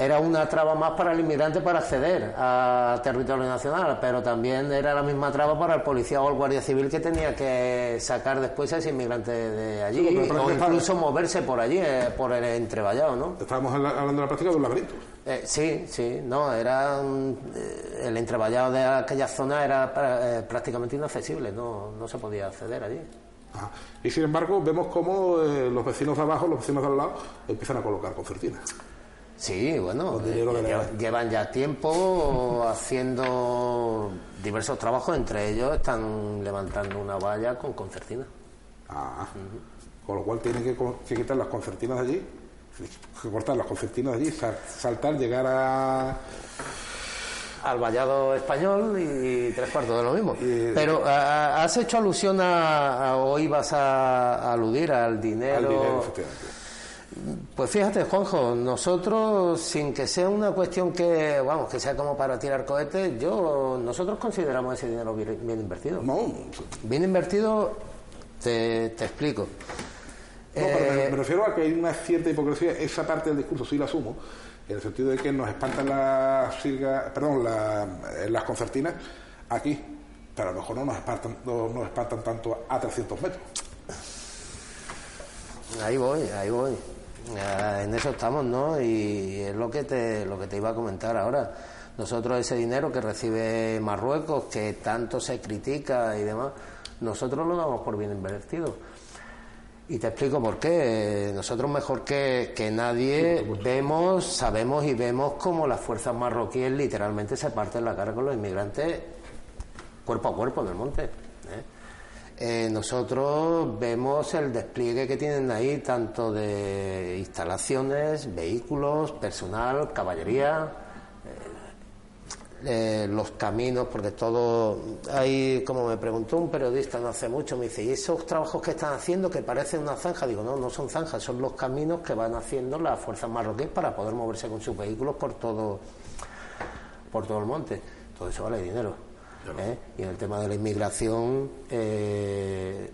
era una traba más para el inmigrante para acceder a territorio nacional, pero también era la misma traba para el policía o el guardia civil que tenía que sacar después a ese inmigrante de allí Sí, o incluso moverse por allí, eh, por el entrevallado, ¿no? Estábamos habla- hablando de la práctica de un laberinto. Eh, sí, sí, no, era un- eh, el entrevallado de aquella zona era pra- eh, prácticamente inaccesible, no, no se podía acceder allí. Ajá. Y sin embargo, vemos cómo eh, los vecinos de abajo, los vecinos de al lado, empiezan a colocar concertinas. Sí, bueno, eh, llevan ya tiempo haciendo diversos trabajos, entre ellos están levantando una valla con concertina. Ah, Con lo cual tienen que, quitar las concertinas de allí, que cortar las concertinas de allí, sal- saltar, llegar a. Al vallado español y tres cuartos de lo mismo. Y- Pero a- has hecho alusión a, a- o ibas a, a aludir al dinero. al dinero, efectivamente. Pues fíjate, Juanjo, nosotros, sin que sea una cuestión que, vamos, que sea como para tirar cohetes, yo, nosotros consideramos ese dinero bien, bien invertido. No, no, Bien invertido, te, te explico. pero me, Eh, me refiero a que hay una cierta hipocresía. Esa parte del discurso sí la asumo, en el sentido de que nos espantan las perdón, la- eh, las concertinas aquí, pero a lo mejor no nos espantan, no nos espantan tanto a 300 metros. Ahí voy, ahí voy. Ah, En eso estamos, ¿no? Y es lo que te, lo que te iba a comentar ahora. Nosotros ese dinero que recibe Marruecos, que tanto se critica y demás, nosotros lo damos por bien invertido. Y te explico por qué. Nosotros mejor que, que nadie vemos, sabemos y vemos cómo las fuerzas marroquíes literalmente se parten la cara con los inmigrantes cuerpo a cuerpo en el monte. ¿eh? Eh, nosotros vemos el despliegue que tienen ahí tanto de instalaciones, vehículos, personal, caballería, eh, los caminos, porque todo hay, como me preguntó un periodista no hace mucho, me dice, ¿y esos trabajos que están haciendo que parecen una zanja? Digo, no, no son zanjas, son los caminos que van haciendo las fuerzas marroquíes para poder moverse con sus vehículos por todo, por todo el monte. Todo eso vale dinero. ¿Eh? Y en el tema de la inmigración, eh,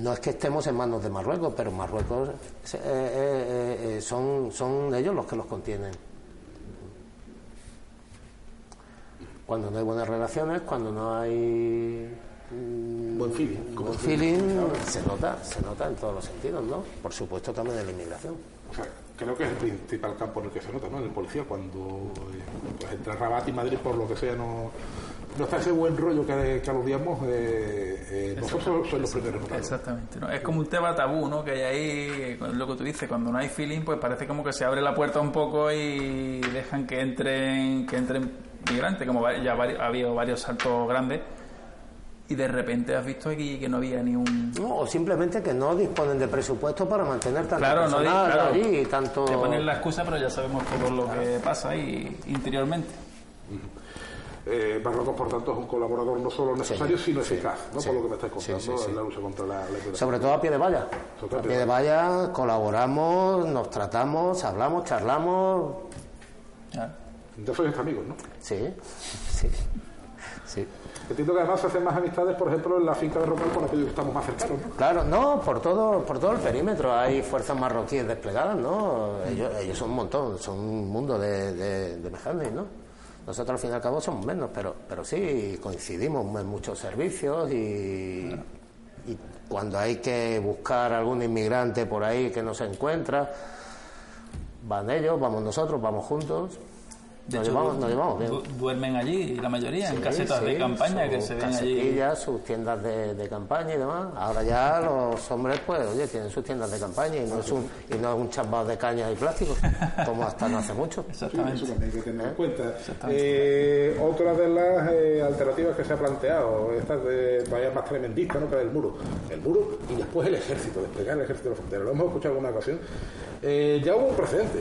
no es que estemos en manos de Marruecos, pero Marruecos eh, son, son ellos los que los contienen. Cuando no hay buenas relaciones, cuando no hay mm, buen feeling, buen feeling se nota, se nota en todos los sentidos, ¿no? Por supuesto también en la inmigración. Creo que es el principal campo en el que se nota, ¿no? En el policía, cuando pues, entre Rabat y Madrid, por lo que sea, no, no está ese buen rollo que, que aludiamos, eh, eh, nosotros somos los primeros. Exactamente. ¿no? Es como un tema tabú, ¿no? Que hay ahí, lo que tú dices, cuando no hay feeling, pues parece como que se abre la puerta un poco y dejan que entren, que entren migrante, como ya ha habido varios saltos grandes, y de repente has visto aquí que no había ni un... No, o simplemente que no disponen de presupuesto para mantener tanto claro, personal no, claro, allí tanto... Te ponen la excusa, pero ya sabemos todo lo que pasa ahí interiormente. Eh, Marruecos, por tanto, es un colaborador no solo necesario, sino eficaz, ¿no? por lo que me estás contando, en la lucha contra la, Sobre todo a pie de valla. a pie de valla colaboramos, nos tratamos, hablamos, charlamos. Entonces sois amigos, ¿no? Sí, sí, sí. Entiendo que además se hacen más amistades, por ejemplo, en la finca de Rocal con aquellos que estamos más cercanos, ¿no? Claro, no, por todo, por todo el perímetro hay fuerzas marroquíes desplegadas, ¿no? Ellos, ellos son un montón, son un mundo de, de, de ¿no? Nosotros al fin y al cabo somos menos, pero, pero sí coincidimos en muchos servicios y, y cuando hay que buscar algún inmigrante por ahí que no se encuentra, van ellos, vamos nosotros, vamos juntos. De nos, llevamos, nos llevamos bien. duermen allí la mayoría en casetas de campaña que se ven allí. sus tiendas de, de, campaña y demás. Ahora ya los hombres, pues, oye, tienen sus tiendas de campaña y no es un, y no es un chambado de cañas y plásticos, como hasta no hace mucho. Exactamente. eso también hay que tener en cuenta. Eh, otra de las eh, alternativas que se ha planteado, esta de todavía más tremendista, ¿no? que es el muro. El muro y después el ejército, desplegar el ejército de la frontera. Lo hemos escuchado en alguna ocasión. Eh, ya hubo un precedente.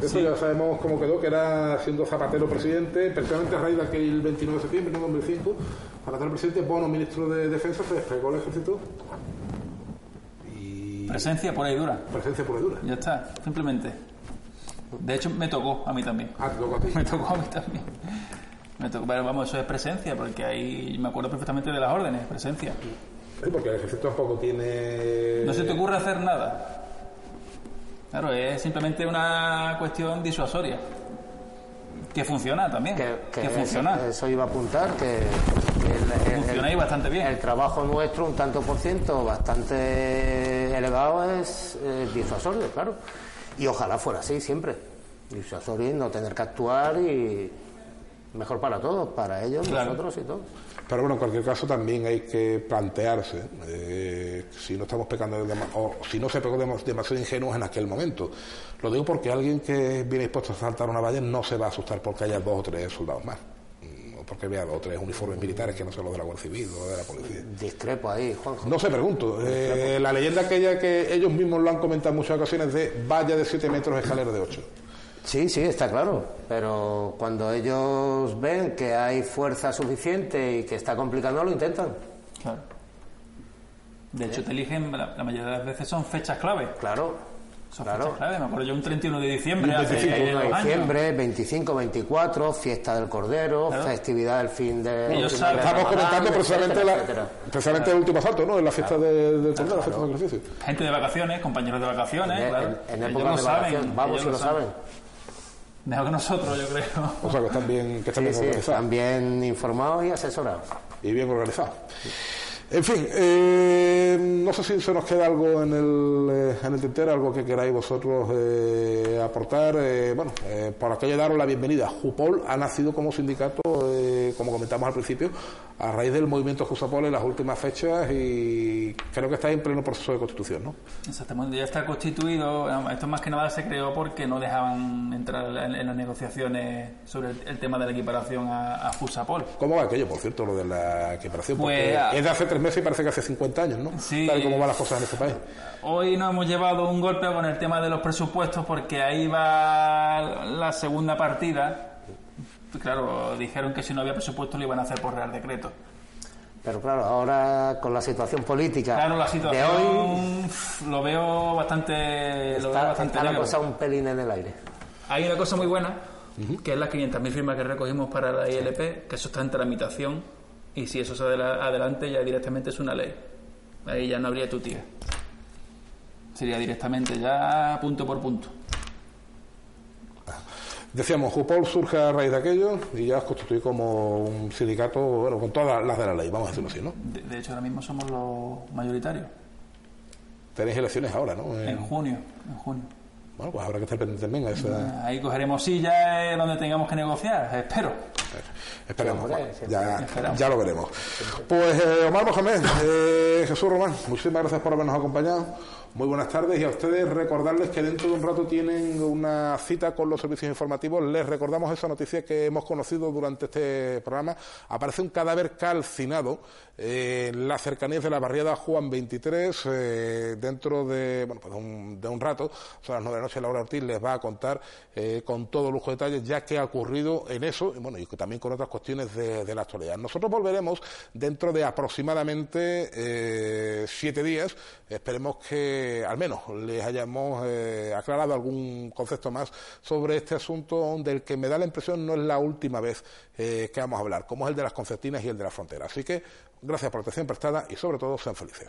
de eso ya sabemos cómo quedó, que era siendo Zapatero presidente, precisamente a raíz de aquel 29 de septiembre de 2005, Zapatero presidente, Bono ministro de Defensa, se desplegó el ejército. Y... Presencia por ahí dura. Presencia por ahí dura. Ya está, simplemente. De hecho, me tocó a mí también. Ah, te tocó a ti. Me tocó a mí también. Me tocó, pero vamos, eso es presencia, porque ahí me acuerdo perfectamente de las órdenes, presencia. Sí, porque el ejército tampoco tiene. No se te ocurre hacer nada. Claro, es simplemente una cuestión disuasoria que funciona también. Que, funciona. Eso iba a apuntar, que, funciona ahí bastante bien. El trabajo nuestro, un tanto por ciento bastante elevado, es disuasorio, claro. Y ojalá fuera así siempre. Disuasorio no tener que actuar y mejor para todos, para ellos, nosotros y todos. Pero bueno, en cualquier caso también hay que plantearse eh, si no estamos pecando o si no se pegó demasiado ingenuos en aquel momento. Lo digo porque alguien que viene dispuesto a saltar una valla no se va a asustar porque haya dos o tres soldados más. Mm, o porque vea dos o tres uniformes militares que no son los de la Guardia Civil o de la policía. Discrepo ahí, Juanjo. No sé, pregunto. Eh, la leyenda aquella que ellos mismos lo han comentado en muchas ocasiones de valla de 7 metros, escalera de 8. Sí, sí, está claro. Pero cuando ellos ven que hay fuerza suficiente y que está complicado, lo intentan. Claro. De hecho, te eligen, la, mayoría de las veces son fechas clave. Claro. Son fechas clave. Me acuerdo yo un 31 de diciembre. 25 de diciembre, 25, 24, fiesta del Cordero, festividad del fin de. Estamos comentando precisamente, la, precisamente el último asalto, ¿no? En la fiesta del Cordero, la fiesta del Gente de vacaciones, compañeros de vacaciones. En, en, época de vacaciones, vamos, si lo saben. Mejor que nosotros, yo creo. O sea, que están bien, que están bien organizados. Están bien informados y asesorados. Y bien organizados. En fin, eh, no sé si se nos queda algo en el, eh, en el tintero, algo que queráis vosotros eh, aportar. Eh, bueno, eh, por aquello daros la bienvenida. Jupol ha nacido como sindicato, eh, como comentamos al principio, a raíz del movimiento Jusapol en las últimas fechas y creo que está en pleno proceso de constitución, ¿no? Exactamente, ya está constituido. Esto más que nada se creó porque no dejaban entrar en, en las negociaciones sobre el, el tema de la equiparación a, a Jusapol. ¿Cómo va aquello, por cierto, lo de la equiparación? Porque Pues, es de hace tres meses y parece que hace 50 años, ¿no? Sí. Tal y como van las cosas en este país. Hoy nos hemos llevado un golpe con el tema de los presupuestos porque ahí va la segunda partida. Claro, dijeron que si no había presupuesto lo iban a hacer por Real Decreto. Pero claro, ahora con la situación política Claro, la de situación hoy uf, lo veo bastante, lo veo está, bastante está la cosa un pelín en el aire. Hay una cosa muy buena, que es las 500.000 firmas que recogimos para la ILP, que eso está en tramitación y si eso se adela- adelante ya directamente es una ley. Ahí ya no habría tu tía. Sería directamente ya punto por punto. Decíamos, Jupol surge a raíz de aquello y ya os constituye como un sindicato, bueno, con todas las de la ley, vamos a decirlo así, ¿no? De, de hecho, ahora mismo somos los mayoritarios. Tenéis elecciones ahora, ¿no? Eh, En junio, en junio. bueno, pues habrá que estar pendiente también a esa... Ahí cogeremos sillas donde tengamos que negociar, espero. Esperemos, ya, ya lo veremos. Pues eh, Omar Mohamed, eh, Jesús Román, muchísimas gracias por habernos acompañado. Muy buenas tardes y a ustedes recordarles que dentro de un rato tienen una cita con los servicios informativos. Les recordamos esa noticia que hemos conocido durante este programa. Aparece un cadáver calcinado en las cercanías de la barriada Juan 23 eh, dentro de, bueno, pues de, un, de un rato. Son las nueve de la noche. Laura Ortiz les va a contar eh, con todo lujo de detalles ya que ha ocurrido en eso y bueno y que también con otras cuestiones de, la actualidad. Nosotros volveremos dentro de aproximadamente eh, siete días. Esperemos al menos les hayamos eh, aclarado algún concepto más sobre este asunto del que me da la impresión no es la última vez eh, que vamos a hablar, como es el de las concertinas y el de la frontera. Así que gracias por la atención prestada y sobre todo sean felices.